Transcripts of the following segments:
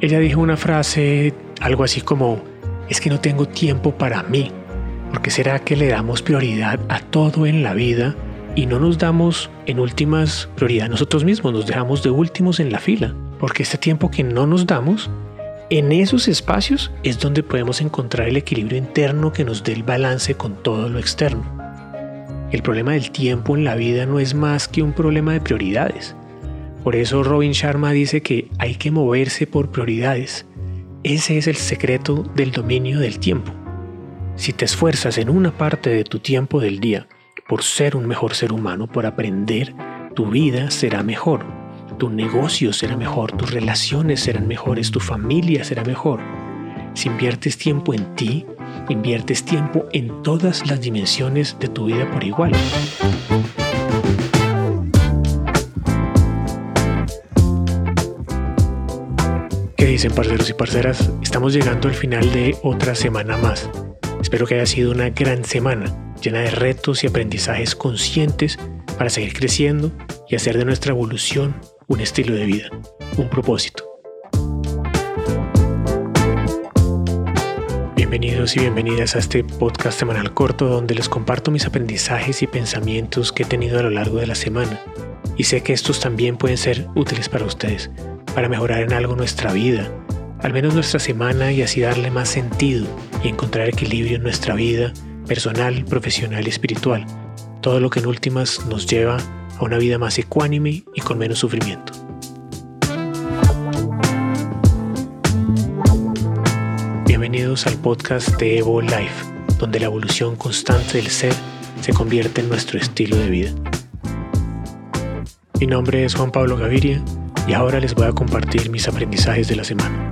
Ella dijo una frase, algo así como, es que no tengo tiempo para mí, porque será que le damos prioridad a todo en la vida y no nos damos en últimas prioridad nosotros mismos, nos dejamos de últimos en la fila, porque este tiempo que no nos damos, en esos espacios es donde podemos encontrar el equilibrio interno que nos dé el balance con todo lo externo. El problema del tiempo en la vida no es más que un problema de prioridades. Por eso Robin Sharma dice que hay que moverse por prioridades. Ese es el secreto del dominio del tiempo. Si te esfuerzas en una parte de tu tiempo del día por ser un mejor ser humano, por aprender, tu vida será mejor, tu negocio será mejor, tus relaciones serán mejores, tu familia será mejor. Si inviertes tiempo en ti, inviertes tiempo en todas las dimensiones de tu vida por igual. Dicen parceros y parceras? Estamos llegando al final de otra semana más. Espero que haya sido una gran semana, llena de retos y aprendizajes conscientes para seguir creciendo y hacer de nuestra evolución un estilo de vida, un propósito. Bienvenidos y bienvenidas a este podcast semanal corto donde les comparto mis aprendizajes y pensamientos que he tenido a lo largo de la semana. Y sé que estos también pueden ser útiles para ustedes para mejorar en algo nuestra vida, al menos nuestra semana y así darle más sentido y encontrar equilibrio en nuestra vida personal, profesional y espiritual, todo lo que en últimas nos lleva a una vida más ecuánime y con menos sufrimiento. Bienvenidos al podcast de Evo Life, donde la evolución constante del ser se convierte en nuestro estilo de vida. Mi nombre es Juan Pablo Gaviria y ahora les voy a compartir mis aprendizajes de la semana.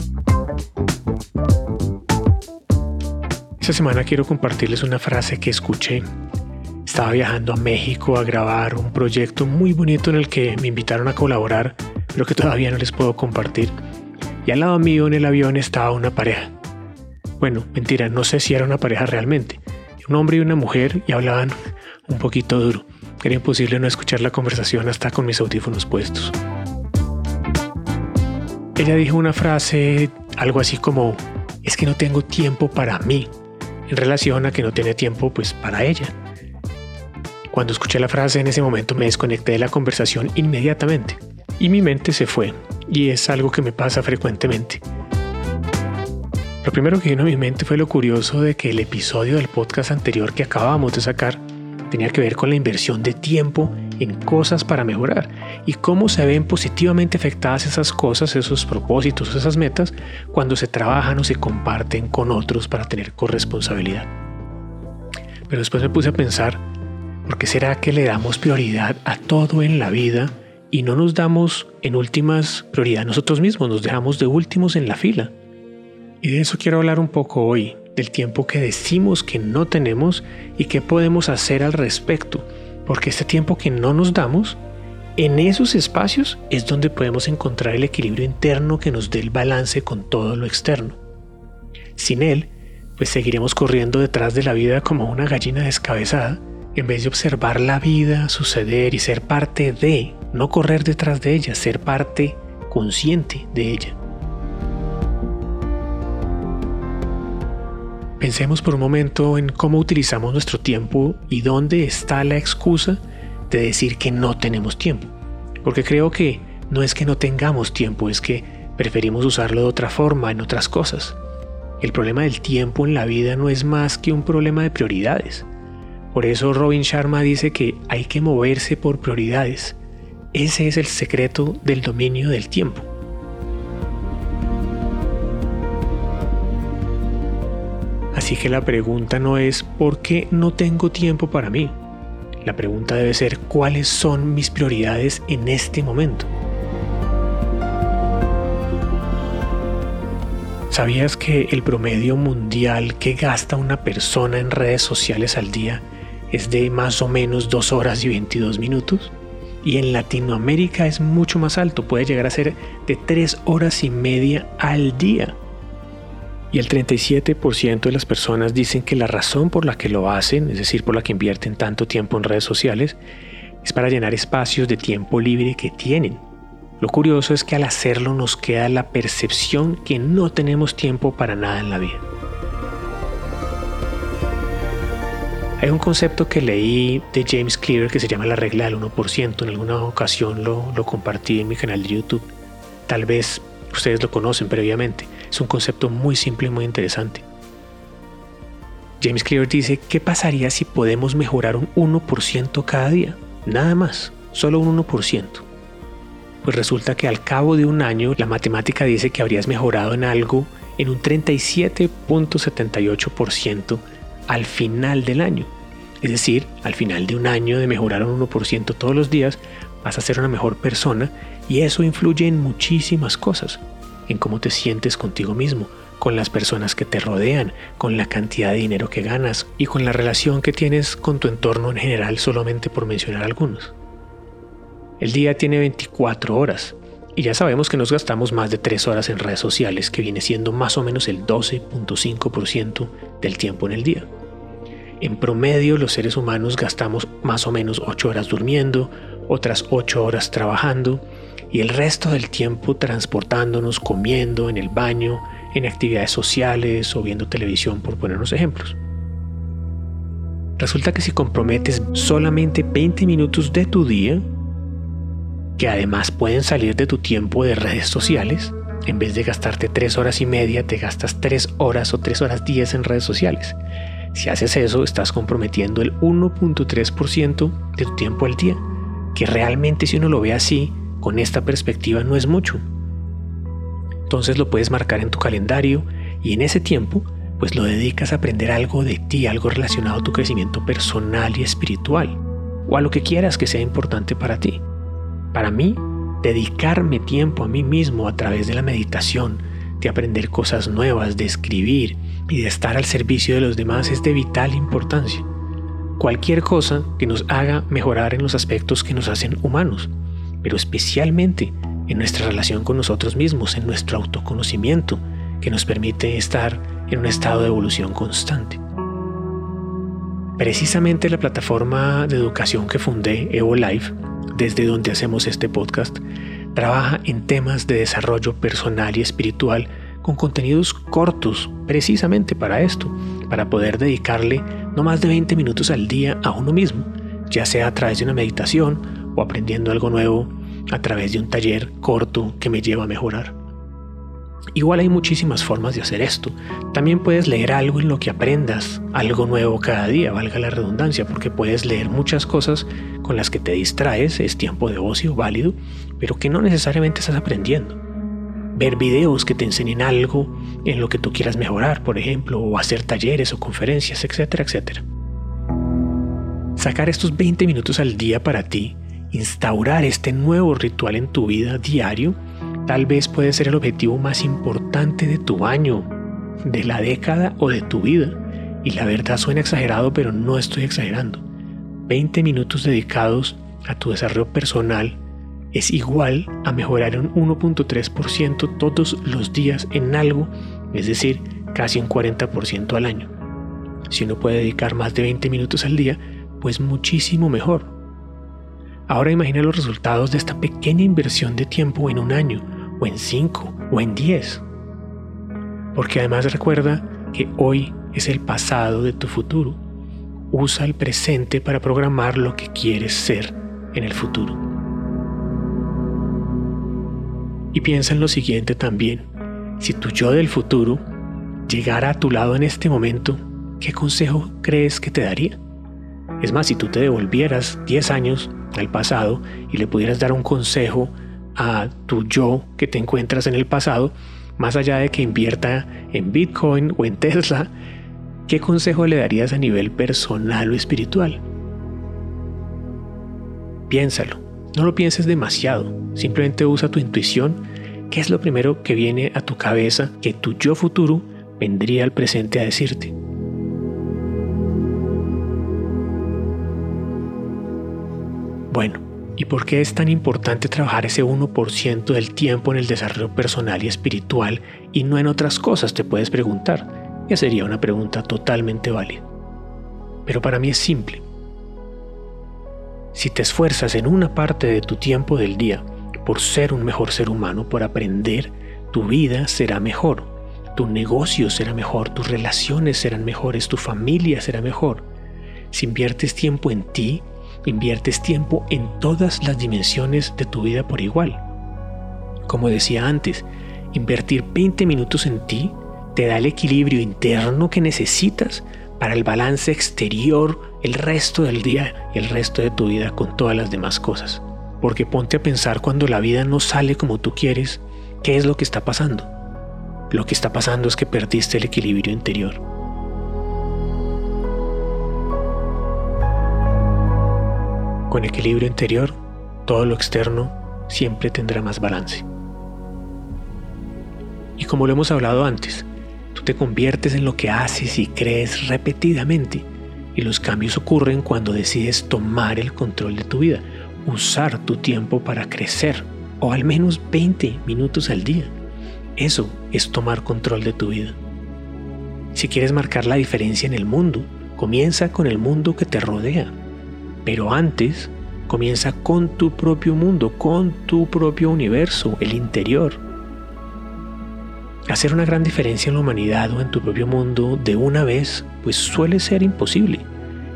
Esta semana quiero compartirles una frase que escuché. Estaba viajando a México a grabar un proyecto muy bonito en el que me invitaron a colaborar, pero que todavía no les puedo compartir. Y al lado mío en el avión estaba una pareja. Bueno, mentira, no sé si era una pareja realmente. Un hombre y una mujer y hablaban un poquito duro. Era imposible no escuchar la conversación hasta con mis audífonos puestos. Ella dijo una frase, algo así como, es que no tengo tiempo para mí, en relación a que no tiene tiempo pues para ella. Cuando escuché la frase en ese momento me desconecté de la conversación inmediatamente y mi mente se fue y es algo que me pasa frecuentemente. Lo primero que vino a mi mente fue lo curioso de que el episodio del podcast anterior que acabamos de sacar tenía que ver con la inversión de tiempo en cosas para mejorar y cómo se ven positivamente afectadas esas cosas, esos propósitos, esas metas cuando se trabajan o se comparten con otros para tener corresponsabilidad. Pero después me puse a pensar, ¿por qué será que le damos prioridad a todo en la vida y no nos damos en últimas prioridad nosotros mismos, nos dejamos de últimos en la fila? Y de eso quiero hablar un poco hoy, del tiempo que decimos que no tenemos y qué podemos hacer al respecto porque este tiempo que no nos damos, en esos espacios es donde podemos encontrar el equilibrio interno que nos dé el balance con todo lo externo. Sin él, pues seguiremos corriendo detrás de la vida como una gallina descabezada, en vez de observar la vida suceder y ser parte de, no correr detrás de ella, ser parte consciente de ella. Pensemos por un momento en cómo utilizamos nuestro tiempo y dónde está la excusa de decir que no tenemos tiempo. Porque creo que no es que no tengamos tiempo, es que preferimos usarlo de otra forma, en otras cosas. El problema del tiempo en la vida no es más que un problema de prioridades. Por eso Robin Sharma dice que hay que moverse por prioridades. Ese es el secreto del dominio del tiempo. Así que la pregunta no es ¿por qué no tengo tiempo para mí? La pregunta debe ser ¿cuáles son mis prioridades en este momento? ¿Sabías que el promedio mundial que gasta una persona en redes sociales al día es de más o menos 2 horas y 22 minutos? Y en Latinoamérica es mucho más alto, puede llegar a ser de 3 horas y media al día. Y el 37% de las personas dicen que la razón por la que lo hacen, es decir, por la que invierten tanto tiempo en redes sociales, es para llenar espacios de tiempo libre que tienen. Lo curioso es que al hacerlo nos queda la percepción que no tenemos tiempo para nada en la vida. Hay un concepto que leí de James Clear que se llama la regla del 1%. En alguna ocasión lo, lo compartí en mi canal de YouTube. Tal vez ustedes lo conocen previamente. Es un concepto muy simple y muy interesante. James Clear dice, ¿qué pasaría si podemos mejorar un 1% cada día? Nada más, solo un 1%. Pues resulta que al cabo de un año la matemática dice que habrías mejorado en algo en un 37.78% al final del año. Es decir, al final de un año de mejorar un 1% todos los días, vas a ser una mejor persona y eso influye en muchísimas cosas, en cómo te sientes contigo mismo, con las personas que te rodean, con la cantidad de dinero que ganas y con la relación que tienes con tu entorno en general, solamente por mencionar algunos. El día tiene 24 horas y ya sabemos que nos gastamos más de 3 horas en redes sociales, que viene siendo más o menos el 12.5% del tiempo en el día. En promedio los seres humanos gastamos más o menos 8 horas durmiendo, otras 8 horas trabajando y el resto del tiempo transportándonos, comiendo, en el baño, en actividades sociales o viendo televisión por ponernos ejemplos. Resulta que si comprometes solamente 20 minutos de tu día, que además pueden salir de tu tiempo de redes sociales, en vez de gastarte 3 horas y media, te gastas 3 horas o 3 horas 10 en redes sociales. Si haces eso, estás comprometiendo el 1.3% de tu tiempo al día, que realmente si uno lo ve así, con esta perspectiva no es mucho. Entonces lo puedes marcar en tu calendario y en ese tiempo, pues lo dedicas a aprender algo de ti, algo relacionado a tu crecimiento personal y espiritual, o a lo que quieras que sea importante para ti. Para mí, dedicarme tiempo a mí mismo a través de la meditación, de aprender cosas nuevas, de escribir, y de estar al servicio de los demás es de vital importancia. Cualquier cosa que nos haga mejorar en los aspectos que nos hacen humanos, pero especialmente en nuestra relación con nosotros mismos, en nuestro autoconocimiento, que nos permite estar en un estado de evolución constante. Precisamente la plataforma de educación que fundé, EvoLife, desde donde hacemos este podcast, trabaja en temas de desarrollo personal y espiritual con contenidos cortos precisamente para esto, para poder dedicarle no más de 20 minutos al día a uno mismo, ya sea a través de una meditación o aprendiendo algo nuevo a través de un taller corto que me lleva a mejorar. Igual hay muchísimas formas de hacer esto. También puedes leer algo en lo que aprendas, algo nuevo cada día, valga la redundancia, porque puedes leer muchas cosas con las que te distraes, es tiempo de ocio válido, pero que no necesariamente estás aprendiendo ver videos que te enseñen algo en lo que tú quieras mejorar, por ejemplo, o hacer talleres o conferencias, etcétera, etcétera. Sacar estos 20 minutos al día para ti, instaurar este nuevo ritual en tu vida diario, tal vez puede ser el objetivo más importante de tu año, de la década o de tu vida. Y la verdad suena exagerado, pero no estoy exagerando. 20 minutos dedicados a tu desarrollo personal es igual a mejorar un 1.3% todos los días en algo, es decir, casi un 40% al año. Si uno puede dedicar más de 20 minutos al día, pues muchísimo mejor. Ahora imagina los resultados de esta pequeña inversión de tiempo en un año, o en 5, o en 10. Porque además recuerda que hoy es el pasado de tu futuro. Usa el presente para programar lo que quieres ser en el futuro. Y piensa en lo siguiente también. Si tu yo del futuro llegara a tu lado en este momento, ¿qué consejo crees que te daría? Es más, si tú te devolvieras 10 años al pasado y le pudieras dar un consejo a tu yo que te encuentras en el pasado, más allá de que invierta en Bitcoin o en Tesla, ¿qué consejo le darías a nivel personal o espiritual? Piénsalo. No lo pienses demasiado, simplemente usa tu intuición, que es lo primero que viene a tu cabeza que tu yo futuro vendría al presente a decirte. Bueno, ¿y por qué es tan importante trabajar ese 1% del tiempo en el desarrollo personal y espiritual y no en otras cosas? Te puedes preguntar. Ya sería una pregunta totalmente válida. Pero para mí es simple. Si te esfuerzas en una parte de tu tiempo del día por ser un mejor ser humano, por aprender, tu vida será mejor, tu negocio será mejor, tus relaciones serán mejores, tu familia será mejor. Si inviertes tiempo en ti, inviertes tiempo en todas las dimensiones de tu vida por igual. Como decía antes, invertir 20 minutos en ti te da el equilibrio interno que necesitas para el balance exterior el resto del día y el resto de tu vida con todas las demás cosas. Porque ponte a pensar cuando la vida no sale como tú quieres, ¿qué es lo que está pasando? Lo que está pasando es que perdiste el equilibrio interior. Con equilibrio interior, todo lo externo siempre tendrá más balance. Y como lo hemos hablado antes, tú te conviertes en lo que haces y crees repetidamente. Y los cambios ocurren cuando decides tomar el control de tu vida, usar tu tiempo para crecer, o al menos 20 minutos al día. Eso es tomar control de tu vida. Si quieres marcar la diferencia en el mundo, comienza con el mundo que te rodea. Pero antes, comienza con tu propio mundo, con tu propio universo, el interior. Hacer una gran diferencia en la humanidad o en tu propio mundo de una vez, pues suele ser imposible.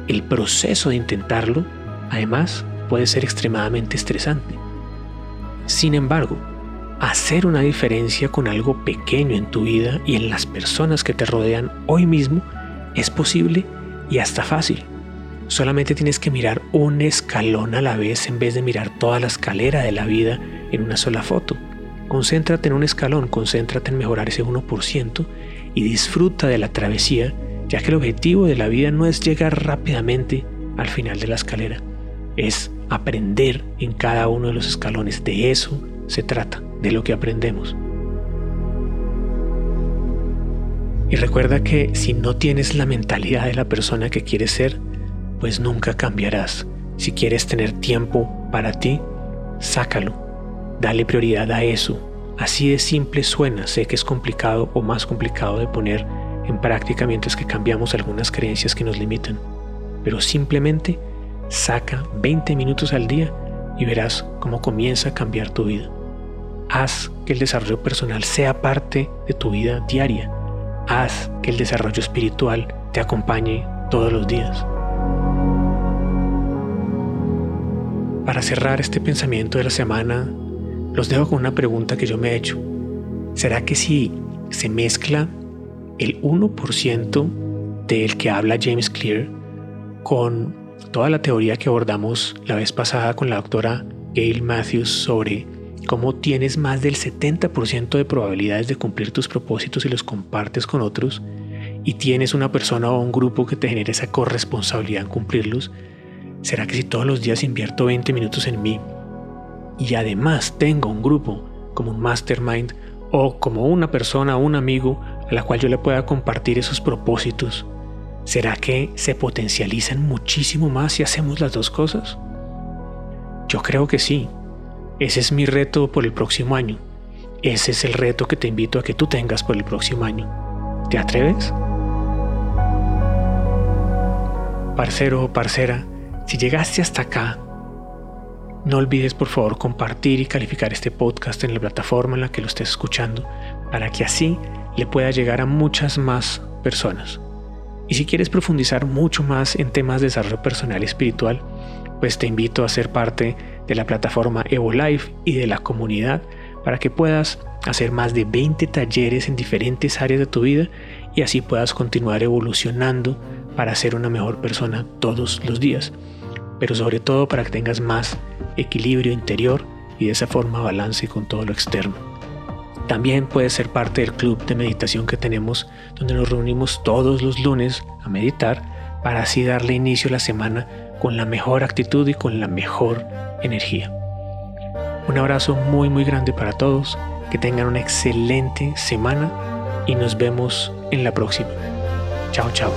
El proceso de intentarlo, además, puede ser extremadamente estresante. Sin embargo, hacer una diferencia con algo pequeño en tu vida y en las personas que te rodean hoy mismo es posible y hasta fácil. Solamente tienes que mirar un escalón a la vez en vez de mirar toda la escalera de la vida en una sola foto. Concéntrate en un escalón, concéntrate en mejorar ese 1% y disfruta de la travesía, ya que el objetivo de la vida no es llegar rápidamente al final de la escalera, es aprender en cada uno de los escalones. De eso se trata, de lo que aprendemos. Y recuerda que si no tienes la mentalidad de la persona que quieres ser, pues nunca cambiarás. Si quieres tener tiempo para ti, sácalo. Dale prioridad a eso. Así de simple suena. Sé que es complicado o más complicado de poner en práctica mientras que cambiamos algunas creencias que nos limitan. Pero simplemente saca 20 minutos al día y verás cómo comienza a cambiar tu vida. Haz que el desarrollo personal sea parte de tu vida diaria. Haz que el desarrollo espiritual te acompañe todos los días. Para cerrar este pensamiento de la semana, los dejo con una pregunta que yo me he hecho. ¿Será que si se mezcla el 1% del que habla James Clear con toda la teoría que abordamos la vez pasada con la doctora Gail Matthews sobre cómo tienes más del 70% de probabilidades de cumplir tus propósitos y los compartes con otros, y tienes una persona o un grupo que te genera esa corresponsabilidad en cumplirlos, ¿Será que si todos los días invierto 20 minutos en mí y además tengo un grupo como un mastermind o como una persona o un amigo a la cual yo le pueda compartir esos propósitos, ¿será que se potencializan muchísimo más si hacemos las dos cosas? Yo creo que sí. Ese es mi reto por el próximo año. Ese es el reto que te invito a que tú tengas por el próximo año. ¿Te atreves? Parcero o parcera, si llegaste hasta acá, no olvides por favor compartir y calificar este podcast en la plataforma en la que lo estés escuchando para que así le pueda llegar a muchas más personas. Y si quieres profundizar mucho más en temas de desarrollo personal y espiritual, pues te invito a ser parte de la plataforma EvoLife y de la comunidad para que puedas hacer más de 20 talleres en diferentes áreas de tu vida y así puedas continuar evolucionando para ser una mejor persona todos los días pero sobre todo para que tengas más equilibrio interior y de esa forma balance con todo lo externo. También puedes ser parte del club de meditación que tenemos, donde nos reunimos todos los lunes a meditar para así darle inicio a la semana con la mejor actitud y con la mejor energía. Un abrazo muy muy grande para todos, que tengan una excelente semana y nos vemos en la próxima. Chao, chao.